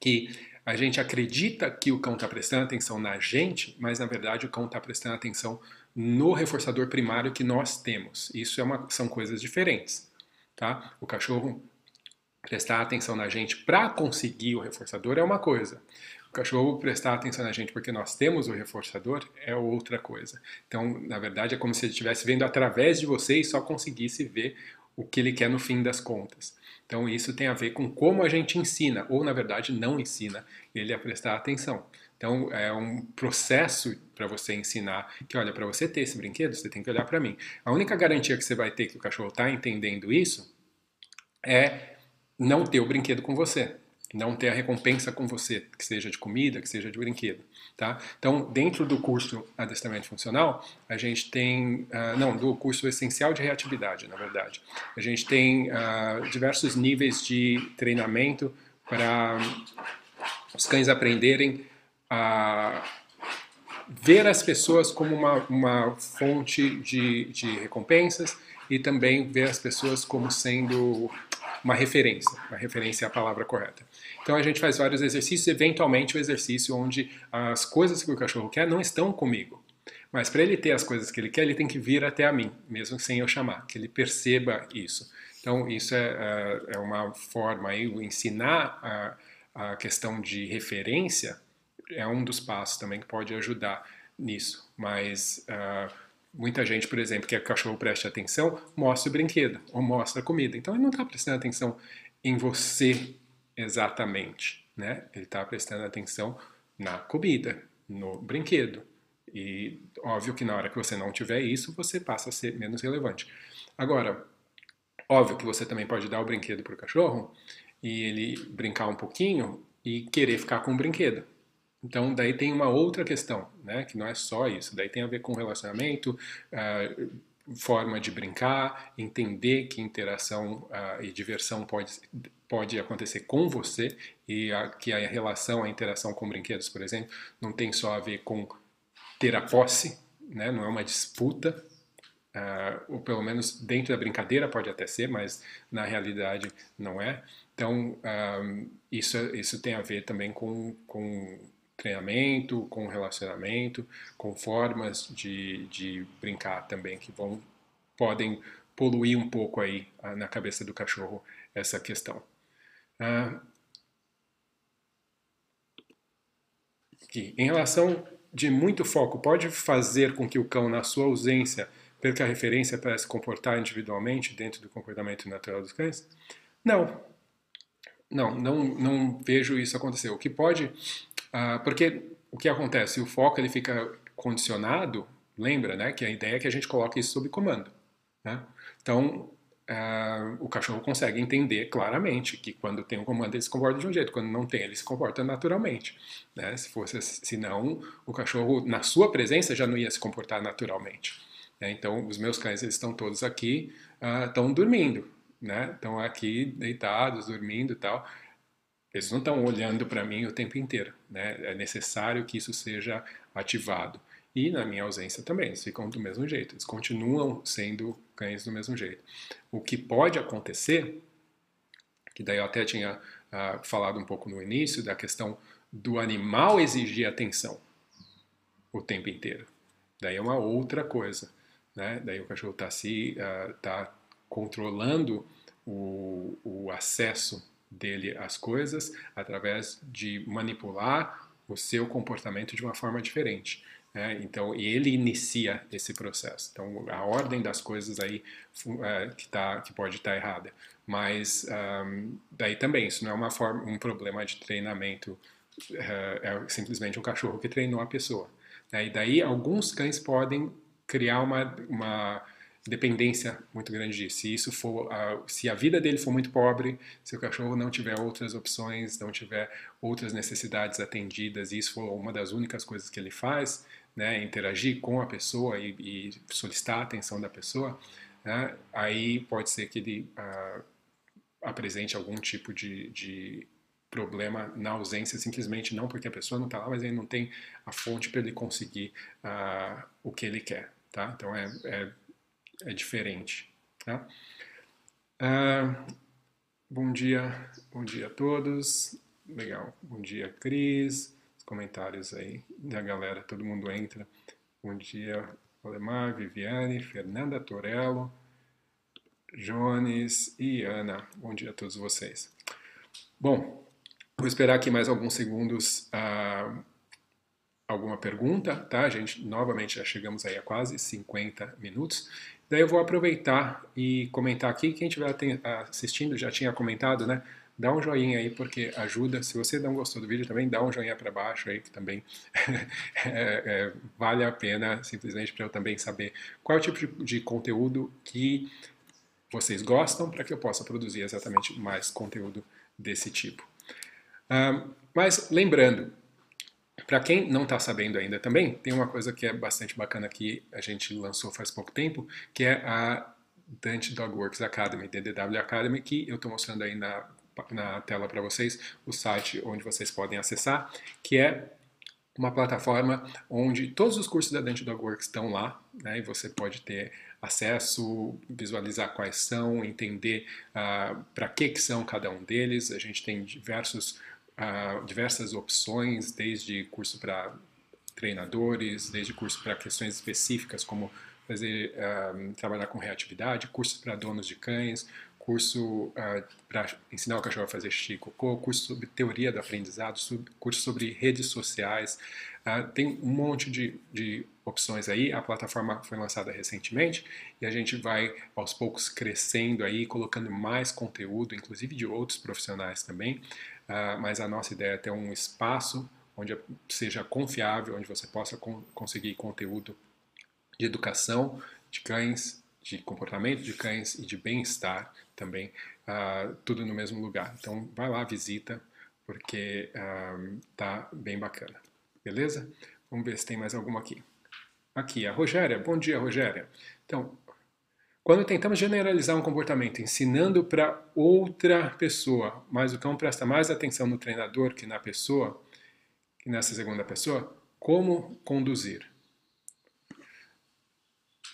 que a gente acredita que o cão está prestando atenção na gente, mas na verdade o cão está prestando atenção no reforçador primário que nós temos. Isso é uma, são coisas diferentes. Tá? O cachorro prestar atenção na gente para conseguir o reforçador é uma coisa. Cachorro prestar atenção na gente porque nós temos o reforçador é outra coisa. Então, na verdade, é como se ele estivesse vendo através de você e só conseguisse ver o que ele quer no fim das contas. Então, isso tem a ver com como a gente ensina, ou na verdade não ensina ele a prestar atenção. Então, é um processo para você ensinar que, olha, para você ter esse brinquedo, você tem que olhar para mim. A única garantia que você vai ter que o cachorro está entendendo isso é não ter o brinquedo com você, não ter a recompensa com você, que seja de comida, que seja de brinquedo, tá? Então, dentro do curso Adestramento Funcional, a gente tem, uh, não, do curso Essencial de Reatividade, na verdade, a gente tem uh, diversos níveis de treinamento para os cães aprenderem a ver as pessoas como uma, uma fonte de, de recompensas e também ver as pessoas como sendo uma referência. Uma referência é a palavra correta. Então a gente faz vários exercícios, eventualmente o exercício onde as coisas que o cachorro quer não estão comigo. Mas para ele ter as coisas que ele quer, ele tem que vir até a mim, mesmo sem eu chamar, que ele perceba isso. Então isso é, é, é uma forma aí, ensinar a, a questão de referência é um dos passos também que pode ajudar nisso. Mas uh, muita gente, por exemplo, que o cachorro preste atenção, mostra o brinquedo ou mostra a comida. Então ele não está prestando atenção em você exatamente, né? Ele está prestando atenção na comida, no brinquedo. E óbvio que na hora que você não tiver isso, você passa a ser menos relevante. Agora, óbvio que você também pode dar o brinquedo para o cachorro e ele brincar um pouquinho e querer ficar com o brinquedo. Então, daí tem uma outra questão, né, que não é só isso, daí tem a ver com relacionamento, uh, forma de brincar, entender que interação uh, e diversão pode, pode acontecer com você e a, que a relação, a interação com brinquedos, por exemplo, não tem só a ver com ter a posse, né, não é uma disputa, uh, ou pelo menos dentro da brincadeira pode até ser, mas na realidade não é. Então, isso, isso tem a ver também com, com treinamento, com relacionamento, com formas de, de brincar também que vão podem poluir um pouco aí uh, na cabeça do cachorro essa questão. Aqui. Em relação de muito foco, pode fazer com que o cão, na sua ausência, perca a referência para se comportar individualmente dentro do comportamento natural dos cães? Não. Não, não, não vejo isso acontecer. O que pode, uh, porque o que acontece? O foco ele fica condicionado, lembra, né? Que a ideia é que a gente coloque isso sob comando. Né? Então, uh, o cachorro consegue entender claramente que quando tem um comando ele se comporta de um jeito, quando não tem ele se comporta naturalmente. Né? Se fosse, senão o cachorro na sua presença já não ia se comportar naturalmente. Né? Então os meus cães eles estão todos aqui, uh, estão dormindo, né? Estão aqui deitados, dormindo e tal. Eles não estão olhando para mim o tempo inteiro, né? É necessário que isso seja ativado. E na minha ausência também, eles ficam do mesmo jeito, eles continuam sendo cães do mesmo jeito. O que pode acontecer, que daí eu até tinha uh, falado um pouco no início, da questão do animal exigir atenção o tempo inteiro. Daí é uma outra coisa. Né? Daí o cachorro está se, uh, tá controlando o, o acesso dele às coisas através de manipular o seu comportamento de uma forma diferente. É, então, ele inicia esse processo. Então, a ordem das coisas aí é, que, tá, que pode estar tá errada. Mas, um, daí também, isso não é uma forma, um problema de treinamento, é, é simplesmente um cachorro que treinou a pessoa. É, e daí, alguns cães podem criar uma, uma dependência muito grande disso. Se isso for, uh, se a vida dele for muito pobre, se o cachorro não tiver outras opções, não tiver outras necessidades atendidas, e isso for uma das únicas coisas que ele faz, né, interagir com a pessoa e, e solicitar a atenção da pessoa, né, aí pode ser que ele uh, apresente algum tipo de, de problema na ausência, simplesmente não porque a pessoa não está lá, mas ele não tem a fonte para ele conseguir uh, o que ele quer. Tá? Então é, é, é diferente. Tá? Uh, bom dia, bom dia a todos. Legal. Bom dia, Cris comentários aí da galera, todo mundo entra. Bom dia, Alemar, Viviane, Fernanda Torello, Jones e Ana. Bom dia a todos vocês. Bom, vou esperar aqui mais alguns segundos uh, alguma pergunta, tá? A gente novamente já chegamos aí a quase 50 minutos. Daí eu vou aproveitar e comentar aqui, quem estiver assistindo já tinha comentado, né? dá um joinha aí porque ajuda. Se você não gostou do vídeo também, dá um joinha para baixo aí que também é, é, vale a pena simplesmente para eu também saber qual é o tipo de, de conteúdo que vocês gostam para que eu possa produzir exatamente mais conteúdo desse tipo. Um, mas lembrando, para quem não está sabendo ainda também, tem uma coisa que é bastante bacana que a gente lançou faz pouco tempo, que é a Dante Dogworks Academy, DDW Academy, que eu estou mostrando aí na na tela para vocês o site onde vocês podem acessar, que é uma plataforma onde todos os cursos da Dante Dog Works estão lá, né, e você pode ter acesso, visualizar quais são, entender uh, para que, que são cada um deles. A gente tem diversos, uh, diversas opções, desde curso para treinadores, desde curso para questões específicas como fazer uh, trabalhar com reatividade, cursos para donos de cães, curso uh, ah, para ensinar o cachorro a fazer xixi e cocô, curso sobre teoria do aprendizado, curso sobre redes sociais. Uh, tem um monte de, de opções aí. A plataforma foi lançada recentemente e a gente vai aos poucos crescendo aí, colocando mais conteúdo, inclusive de outros profissionais também. Uh, mas a nossa ideia é ter um espaço onde seja confiável, onde você possa con conseguir conteúdo de educação de cães, de comportamento de cães e de bem-estar também, uh, tudo no mesmo lugar. Então, vai lá, visita, porque uh, tá bem bacana. Beleza? Vamos ver se tem mais alguma aqui. Aqui, a Rogéria. Bom dia, Rogéria. Então, quando tentamos generalizar um comportamento ensinando para outra pessoa, mas o cão presta mais atenção no treinador que na pessoa, que nessa segunda pessoa, como conduzir?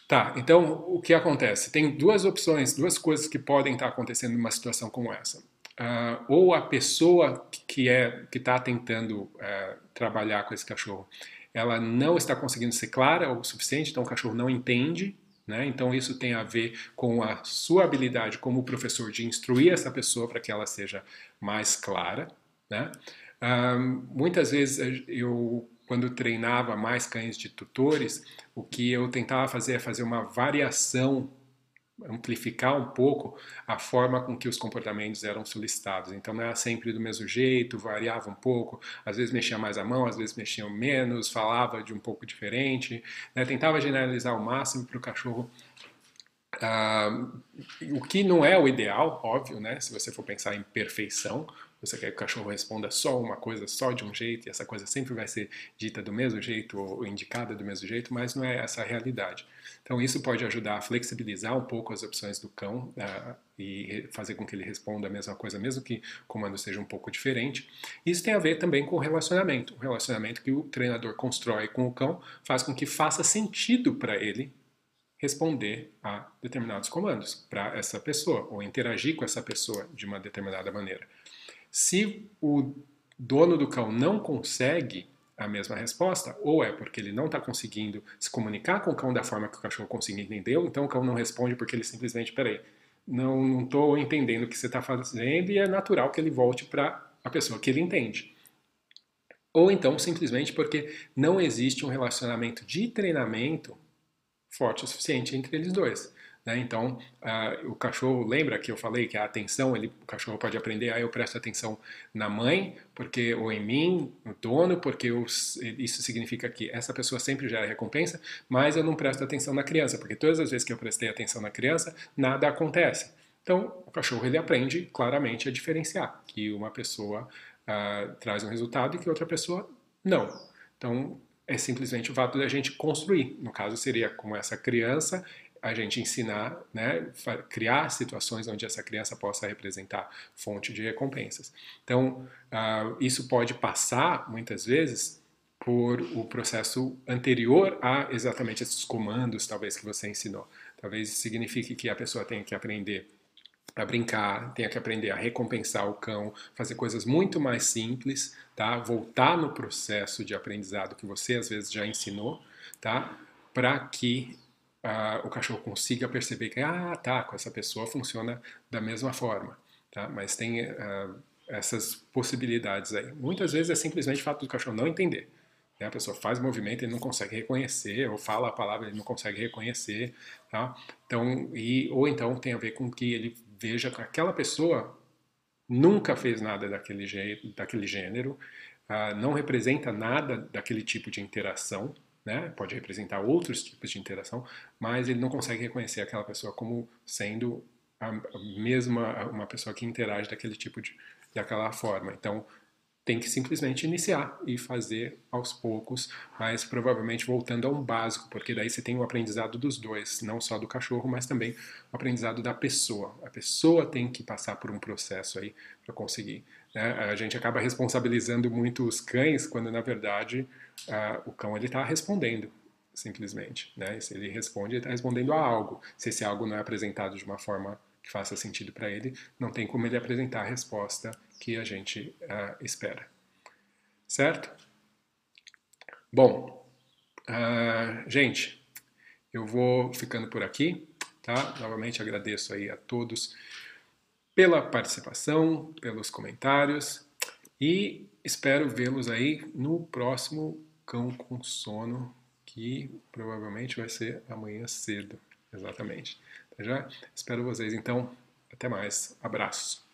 Tá, então o que acontece? Tem duas opções, duas coisas que podem estar acontecendo numa situação como essa. Uh, ou a pessoa que é que está tentando uh, trabalhar com esse cachorro, ela não está conseguindo ser clara o suficiente, então o cachorro não entende Né? Então, isso tem a ver com a sua habilidade como professor de instruir essa pessoa para que ela seja mais clara. Né? muitas vezes eu, quando treinava mais cães de tutores, o que eu tentava fazer é fazer uma variação amplificar um pouco a forma com que os comportamentos eram solicitados. Então não era sempre do mesmo jeito, variava um pouco, às vezes mexia mais a mão, às vezes mexia menos, falava de um pouco diferente, né? tentava generalizar o máximo para o cachorro. Uh, o que não é o ideal, óbvio, né? Se você for pensar em perfeição, você quer que o cachorro responda só uma coisa, só de um jeito, e essa coisa sempre vai ser dita do mesmo jeito ou indicada do mesmo jeito, mas não é essa a realidade. Então, isso pode ajudar a flexibilizar um pouco as opções do cão uh, e fazer com que ele responda a mesma coisa, mesmo que o comando seja um pouco diferente. Isso tem a ver também com o relacionamento. O relacionamento que o treinador constrói com o cão faz com que faça sentido para ele responder a determinados comandos para essa pessoa ou interagir com essa pessoa de uma determinada maneira. Se o dono do cão não consegue a mesma resposta, ou é porque ele não está conseguindo se comunicar com o cão da forma que o cachorro conseguiu entender, então o cão não responde porque ele simplesmente, peraí, não estou entendendo o que você está fazendo e é natural que ele volte para a pessoa que ele entende. Ou então simplesmente porque não existe um relacionamento de treinamento forte o suficiente entre eles dois. Né? Então, uh, o cachorro, lembra que eu falei que a atenção, ele, o cachorro pode aprender, aí ah, eu presto atenção na mãe, porque ou em mim, no dono, porque eu, isso significa que essa pessoa sempre gera recompensa, mas eu não presto atenção na criança, porque todas as vezes que eu prestei atenção na criança, nada acontece. Então, o cachorro ele aprende claramente a diferenciar que uma pessoa uh, traz um resultado e que outra pessoa não. Então, é simplesmente o fato da gente construir. No caso, seria como essa criança a gente ensinar, né, criar situações onde essa criança possa representar fonte de recompensas. Então, uh, isso pode passar, muitas vezes, por o processo anterior a exatamente esses comandos, talvez, que você ensinou. Talvez signifique que a pessoa tenha que aprender a brincar, tenha que aprender a recompensar o cão, fazer coisas muito mais simples, tá? Voltar no processo de aprendizado que você às vezes já ensinou, tá? Para que o cachorro consiga perceber que, ah, tá, com essa pessoa funciona da mesma forma, tá? Mas tem uh, essas possibilidades aí. Muitas vezes é simplesmente o fato do cachorro não entender. Né? A pessoa faz movimento, ele não consegue reconhecer, ou fala a palavra, ele não consegue reconhecer, tá? Então, e, ou então tem a ver com que ele veja que aquela pessoa nunca fez nada daquele, jeito, daquele gênero, uh, não representa nada daquele tipo de interação, né? pode representar outros tipos de interação, mas ele não consegue reconhecer aquela pessoa como sendo a mesma uma pessoa que interage daquele tipo de daquela forma. Então tem que simplesmente iniciar e fazer aos poucos, mas provavelmente voltando a um básico, porque daí você tem o aprendizado dos dois, não só do cachorro, mas também o aprendizado da pessoa. A pessoa tem que passar por um processo aí para conseguir. Né? A gente acaba responsabilizando muito os cães, quando na verdade uh, o cão ele está respondendo simplesmente, né? Se ele responde, ele está respondendo a algo. Se esse algo não é apresentado de uma forma que faça sentido para ele, não tem como ele apresentar a resposta que a gente uh, espera. Certo? Bom, uh, gente, eu vou ficando por aqui, tá? Novamente agradeço aí a todos pela participação, pelos comentários e espero vê-los aí no próximo Cão com Sono, que provavelmente vai ser amanhã cedo. Exatamente. Tá já? Espero vocês então. Até mais. Abraços.